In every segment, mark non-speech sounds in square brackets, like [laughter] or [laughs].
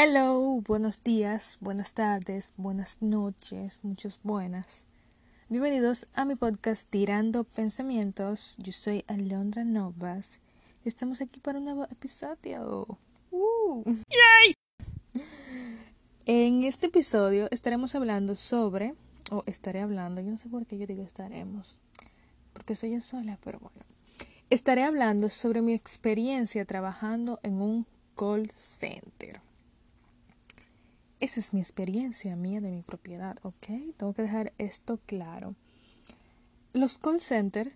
Hello, buenos días, buenas tardes, buenas noches, muchas buenas. Bienvenidos a mi podcast Tirando Pensamientos. Yo soy Alondra Novas y estamos aquí para un nuevo episodio. Uh. En este episodio estaremos hablando sobre, o estaré hablando, yo no sé por qué yo digo estaremos, porque soy yo sola, pero bueno. Estaré hablando sobre mi experiencia trabajando en un call center. Esa es mi experiencia mía de mi propiedad, ¿ok? Tengo que dejar esto claro. Los call centers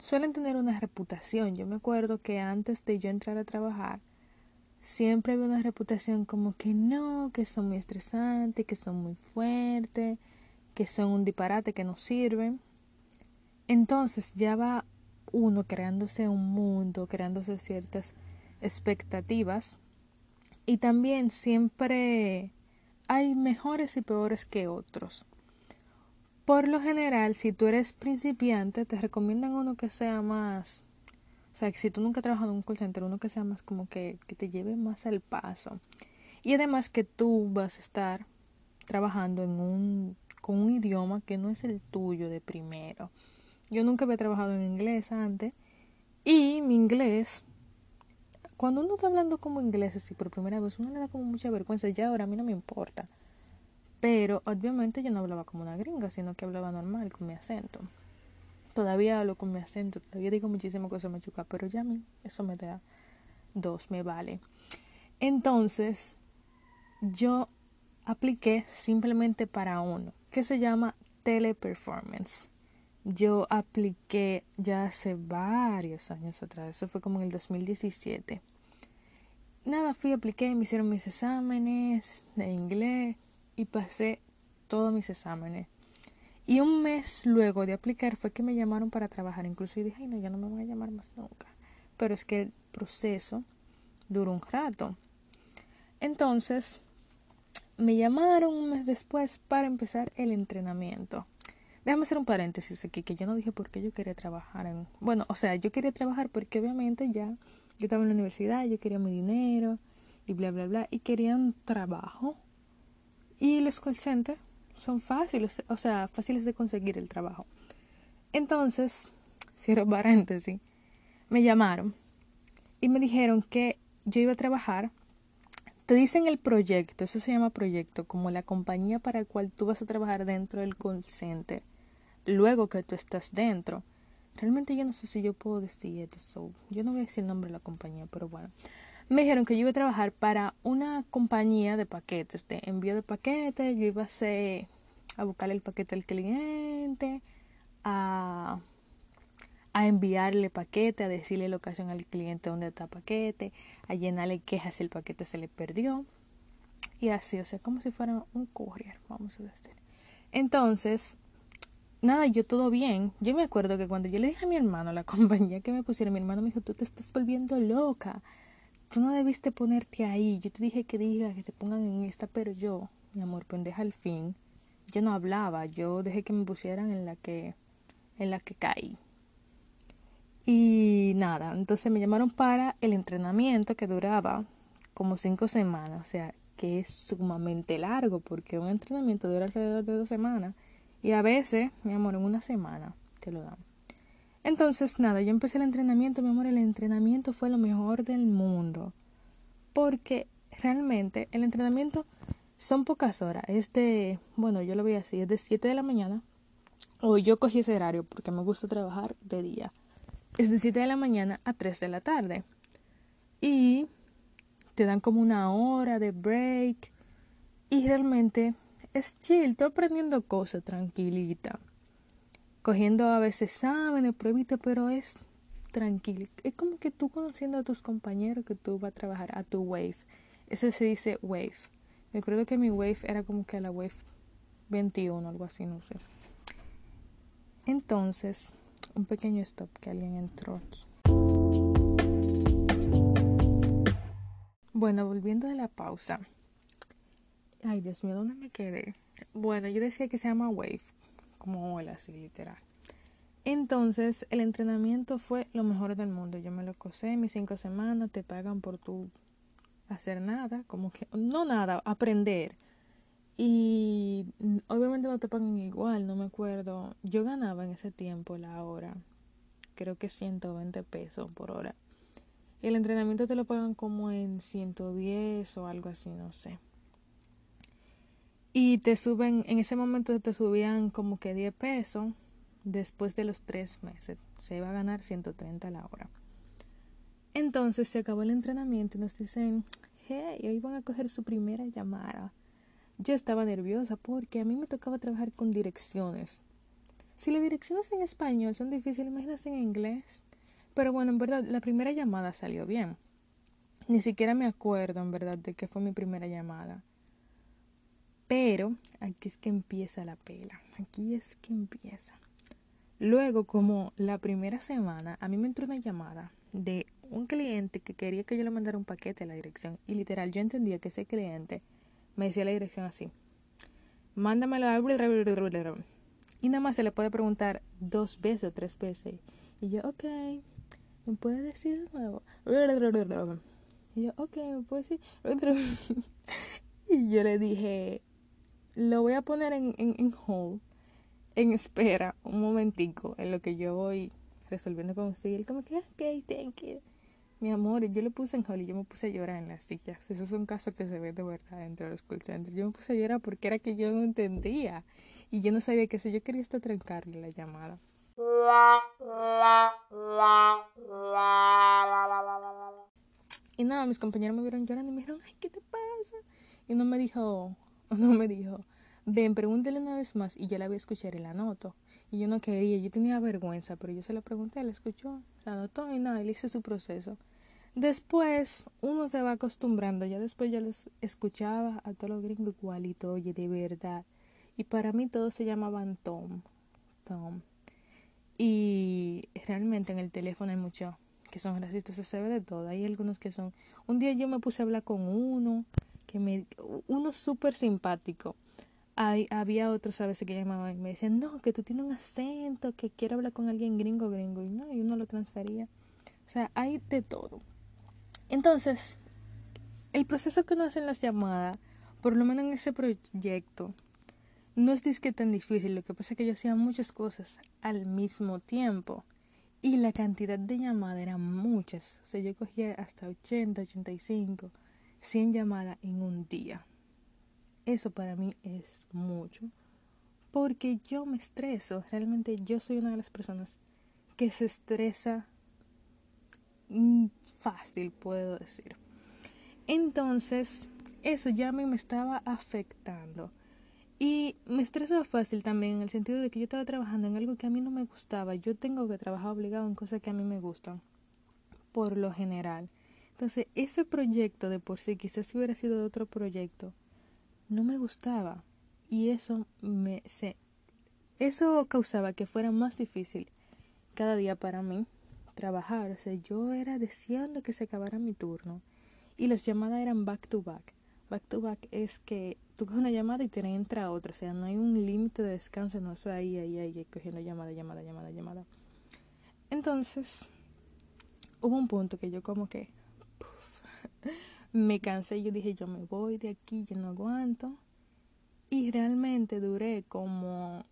suelen tener una reputación. Yo me acuerdo que antes de yo entrar a trabajar, siempre había una reputación como que no, que son muy estresantes, que son muy fuertes, que son un disparate, que no sirven. Entonces ya va uno creándose un mundo, creándose ciertas expectativas. Y también siempre hay mejores y peores que otros. Por lo general, si tú eres principiante, te recomiendan uno que sea más, o sea, que si tú nunca has trabajado en un call center, uno que sea más como que, que te lleve más al paso. Y además que tú vas a estar trabajando en un, con un idioma que no es el tuyo de primero. Yo nunca había trabajado en inglés antes y mi inglés cuando uno está hablando como inglés así por primera vez, uno le da como mucha vergüenza. Ya ahora a mí no me importa. Pero obviamente yo no hablaba como una gringa, sino que hablaba normal, con mi acento. Todavía hablo con mi acento, todavía digo muchísimo cosas machuca, pero ya a mí eso me da dos, me vale. Entonces, yo apliqué simplemente para uno, que se llama teleperformance. Yo apliqué ya hace varios años atrás, eso fue como en el 2017. Nada, fui, apliqué, me hicieron mis exámenes de inglés y pasé todos mis exámenes. Y un mes luego de aplicar fue que me llamaron para trabajar. Incluso dije, ay, no, ya no me van a llamar más nunca. Pero es que el proceso duró un rato. Entonces, me llamaron un mes después para empezar el entrenamiento. Déjame hacer un paréntesis aquí, que yo no dije por qué yo quería trabajar en... Bueno, o sea, yo quería trabajar porque obviamente ya yo estaba en la universidad, yo quería mi dinero y bla, bla, bla, y quería un trabajo. Y los call centers son fáciles, o sea, fáciles de conseguir el trabajo. Entonces, cierro paréntesis, me llamaron y me dijeron que yo iba a trabajar. Te dicen el proyecto, eso se llama proyecto, como la compañía para la cual tú vas a trabajar dentro del call center luego que tú estás dentro. Realmente yo no sé si yo puedo decir esto. Yo no voy a decir el nombre de la compañía, pero bueno. Me dijeron que yo iba a trabajar para una compañía de paquetes, de envío de paquetes. Yo iba a hacer, a buscarle el paquete al cliente, a, a enviarle paquete, a decirle la ocasión al cliente dónde está el paquete, a llenarle quejas si el paquete se le perdió. Y así, o sea, como si fuera un courier, vamos a decir. Entonces, nada, yo todo bien. Yo me acuerdo que cuando yo le dije a mi hermano, la [laughs] compañía que me pusiera, mi hermano me dijo, tú te estás volviendo loca. Tú no debiste ponerte ahí. Yo te dije que diga que te pongan en esta, pero yo, mi amor, pendeja al fin. Yo no hablaba, yo dejé que me pusieran en la que, en la que caí. Y nada, entonces me llamaron para el entrenamiento que duraba como cinco semanas, o sea, que es sumamente largo porque un entrenamiento dura alrededor de dos semanas y a veces, mi amor, en una semana te lo dan. Entonces, nada, yo empecé el entrenamiento, mi amor, el entrenamiento fue lo mejor del mundo. Porque realmente el entrenamiento son pocas horas. Es de, bueno, yo lo voy a decir, es de 7 de la mañana. O yo cogí ese horario porque me gusta trabajar de día. Es de 7 de la mañana a 3 de la tarde. Y te dan como una hora de break. Y realmente es chill, estoy aprendiendo cosas tranquilita. Cogiendo a veces exámenes, pruebitas, pero es tranquilo. Es como que tú conociendo a tus compañeros que tú vas a trabajar a tu wave. Eso se dice wave. Me acuerdo que mi wave era como que la wave 21, algo así, no sé. Entonces, un pequeño stop que alguien entró aquí. Bueno, volviendo de la pausa. Ay, Dios mío, ¿dónde me quedé? Bueno, yo decía que se llama Wave, como ola, así literal. Entonces, el entrenamiento fue lo mejor del mundo. Yo me lo cosé mis cinco semanas, te pagan por tu hacer nada, como que, no nada, aprender. Y obviamente no te pagan igual, no me acuerdo. Yo ganaba en ese tiempo la hora, creo que 120 pesos por hora. Y el entrenamiento te lo pagan como en 110 o algo así, no sé. Y te suben, en ese momento te subían como que 10 pesos después de los tres meses. Se iba a ganar 130 la hora. Entonces se acabó el entrenamiento y nos dicen, hey, hoy van a coger su primera llamada. Yo estaba nerviosa porque a mí me tocaba trabajar con direcciones. Si las direcciones en español son difíciles, imagínate en inglés. Pero bueno, en verdad, la primera llamada salió bien. Ni siquiera me acuerdo, en verdad, de que fue mi primera llamada. Pero aquí es que empieza la pela. Aquí es que empieza. Luego, como la primera semana, a mí me entró una llamada de un cliente que quería que yo le mandara un paquete a la dirección. Y literal, yo entendía que ese cliente me decía la dirección así. Mándamelo a... Y nada más se le puede preguntar dos veces o tres veces. Y yo, ok, ¿me puede decir de nuevo? Y yo, ok, ¿me puede decir? [laughs] y yo le dije, lo voy a poner en, en, en hold, en espera, un momentico, en lo que yo voy resolviendo con usted. Y él como que, ok, thank you. Mi amor, yo le puse en hold y yo me puse a llorar en las sillas. Eso es un caso que se ve de verdad dentro de los call centers. Yo me puse a llorar porque era que yo no entendía. Y yo no sabía que si yo quería hasta trancarle la llamada. Y nada, mis compañeros me vieron llorando y me dijeron, ay, ¿qué te pasa? Y no me dijo, [laughs] no me dijo, ven, pregúntele una vez más. Y yo la voy a escuchar y la anoto. Y yo no quería, yo tenía vergüenza, pero yo se la pregunté, la escuchó, la anotó y nada, él hizo su proceso. Después uno se va acostumbrando, ya después yo les escuchaba a todos los gringos igualito, oye, de verdad. Y para mí todos se llamaban Tom, Tom. Y realmente en el teléfono hay muchos que son racistas, se ve de todo. Hay algunos que son... Un día yo me puse a hablar con uno uno súper simpático. Hay, había otros a veces que llamaban y me decían, no, que tú tienes un acento, que quiero hablar con alguien gringo, gringo. Y no, y uno lo transfería. O sea, hay de todo. Entonces, el proceso que uno hace en las llamadas, por lo menos en ese proyecto, no es disque tan difícil. Lo que pasa es que yo hacía muchas cosas al mismo tiempo. Y la cantidad de llamadas eran muchas. O sea, yo cogía hasta 80, 85 100 llamadas en un día. Eso para mí es mucho. Porque yo me estreso. Realmente yo soy una de las personas que se estresa fácil, puedo decir. Entonces, eso ya me estaba afectando. Y me estresó fácil también en el sentido de que yo estaba trabajando en algo que a mí no me gustaba. Yo tengo que trabajar obligado en cosas que a mí me gustan, por lo general. Entonces, ese proyecto de por sí, quizás hubiera sido de otro proyecto, no me gustaba. Y eso me se, eso causaba que fuera más difícil cada día para mí trabajar. O sea, yo era deseando que se acabara mi turno. Y las llamadas eran back to back. Back to back es que tú coges una llamada y te entra otra. O sea, no hay un límite de descanso, no, eso ahí, ahí, ahí, cogiendo llamada, llamada, llamada, llamada. Entonces, hubo un punto que yo como que [laughs] me cansé, yo dije, yo me voy de aquí, yo no aguanto. Y realmente duré como,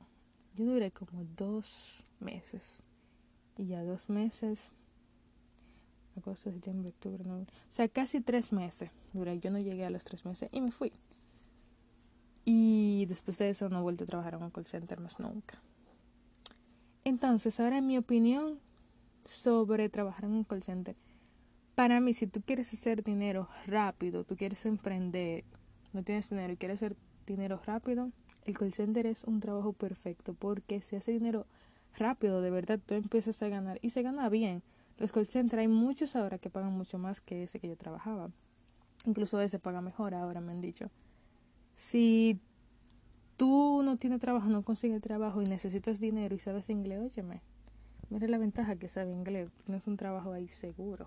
yo duré como dos meses. Y ya dos meses, agosto, septiembre, octubre, noviembre, o sea, casi tres meses duré. Yo no llegué a los tres meses y me fui. Y después de eso no he vuelto a trabajar en un call center más nunca. Entonces, ahora mi opinión sobre trabajar en un call center para mí, si tú quieres hacer dinero rápido, tú quieres emprender, no tienes dinero y quieres hacer dinero rápido, el call center es un trabajo perfecto porque si hace dinero rápido, de verdad, tú empiezas a ganar y se gana bien. Los call centers hay muchos ahora que pagan mucho más que ese que yo trabajaba. Incluso ese paga mejor ahora, me han dicho. Si tú no tienes trabajo, no consigues trabajo y necesitas dinero y sabes inglés, óyeme. Mira la ventaja que sabe inglés, no es un trabajo ahí seguro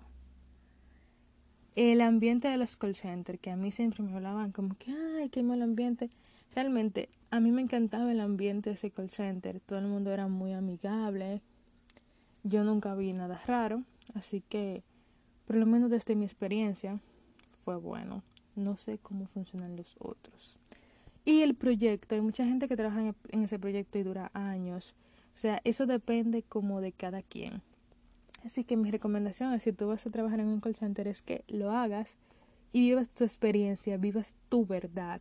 el ambiente de los call centers, que a mí siempre me hablaban como que, ay, qué mal ambiente. Realmente, a mí me encantaba el ambiente de ese call center. Todo el mundo era muy amigable. Yo nunca vi nada raro. Así que, por lo menos desde mi experiencia, fue bueno. No sé cómo funcionan los otros. Y el proyecto, hay mucha gente que trabaja en ese proyecto y dura años. O sea, eso depende como de cada quien. Así que mi recomendación es si tú vas a trabajar en un call es que lo hagas y vivas tu experiencia, vivas tu verdad.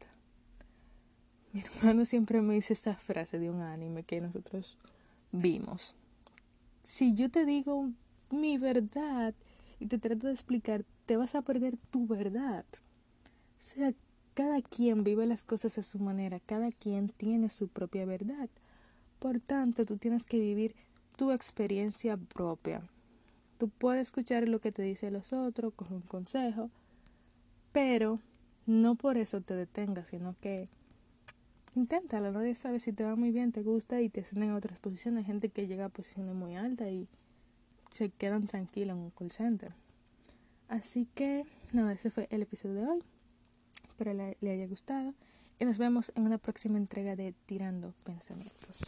[laughs] Mi hermano siempre me dice esta frase de un anime que nosotros vimos. Si yo te digo mi verdad y te trato de explicar, te vas a perder tu verdad. O sea, cada quien vive las cosas a su manera, cada quien tiene su propia verdad. Por tanto, tú tienes que vivir tu experiencia propia. Tú puedes escuchar lo que te dicen los otros, coger un consejo, pero no por eso te detengas, sino que inténtalo. Nadie sabe si te va muy bien, te gusta y te ascienden a otras posiciones. Gente que llega a posiciones muy altas y se quedan tranquilos en un call center. Así que, nada, ese fue el episodio de hoy. Espero le, le haya gustado y nos vemos en una próxima entrega de Tirando Pensamientos.